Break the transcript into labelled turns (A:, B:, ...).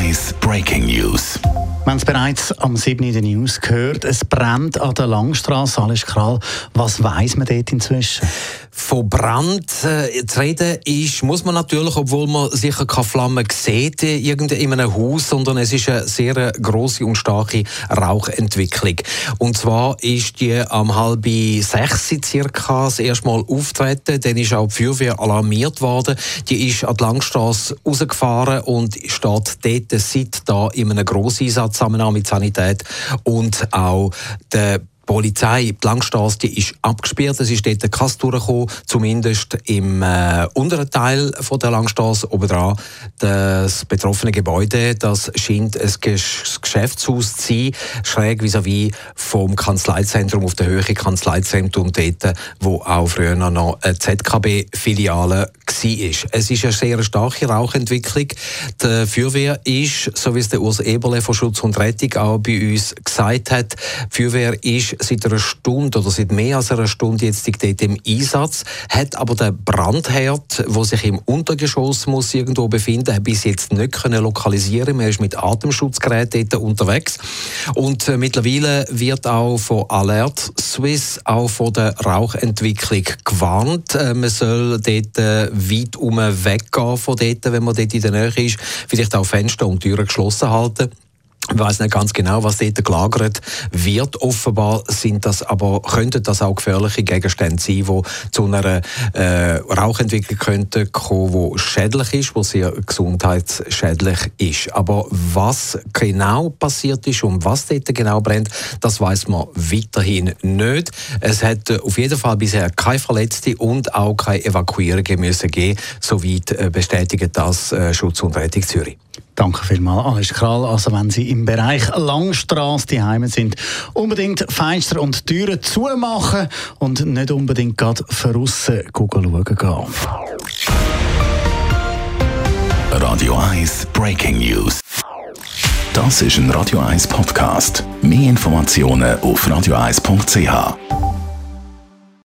A: 1 Breaking News.
B: Wir haben es bereits am 7. in den News gehört. Es brennt an der Langstrasse. Alles Kral. Was weiß man dort inzwischen?
C: Von Brand äh, zu reden ist, muss man natürlich, obwohl man sicher keine Flamme sieht in einem Haus, sondern es ist eine sehr große und starke Rauchentwicklung. Und zwar ist die am halb sechs circa das erste Mal auftreten. Dann ist auch die Feuerwehr alarmiert worden. Die ist an die Langstrasse rausgefahren und steht dort seit da in einem Grosseinsatz zusammen mit Sanität und auch der Polizei, die Langstrasse, die ist abgesperrt. Es ist dort kein durchgekommen, zumindest im äh, unteren Teil von der Langstrasse. Obendrauf das betroffene Gebäude, das scheint ein Geschäftshaus zu sein, schräg vis-à-vis vom Kanzleizentrum auf der Höhe Kanzleizentrum dort, wo auch früher noch eine ZKB-Filiale war. Es ist eine sehr starke Rauchentwicklung. Die Feuerwehr ist, so wie es der Urs Eberle von Schutz und Rettung auch bei uns gesagt hat, die Feuerwehr ist seit einer Stunde oder seit mehr als einer Stunde jetzt dort im Einsatz, hat aber der Brandherd, der sich im Untergeschoss muss irgendwo befinden, bis jetzt nicht können lokalisieren. Man ist mit Atemschutzgeräten dort unterwegs und äh, mittlerweile wird auch von Alert Swiss auch von der Rauchentwicklung gewarnt. Äh, man soll dort äh, weit um weggehen von dort, wenn man dort in der Nähe ist, vielleicht auch Fenster und Türen geschlossen halten. Ich weiß nicht ganz genau, was dort gelagert wird. Offenbar sind das aber, könnten das auch gefährliche Gegenstände sein, die zu einer äh, Rauchentwicklung könnten kommen, die schädlich ist, die sehr gesundheitsschädlich ist. Aber was genau passiert ist und was dort genau brennt, das weiß man weiterhin nicht. Es hat auf jeden Fall bisher keine Verletzte und auch keine Evakuierungen müssen geben, soweit äh, bestätigt das äh, Schutz und Rettung Zürich.
B: Danke vielmals, Alice Kral. Also wenn Sie im Bereich Langstrasse die Heime sind, unbedingt Fenster und Türen zumachen und nicht unbedingt gerade von aussen schauen gehen.
A: Radio 1 Breaking News. Das ist ein Radio 1 Podcast. Mehr Informationen auf radio1.ch.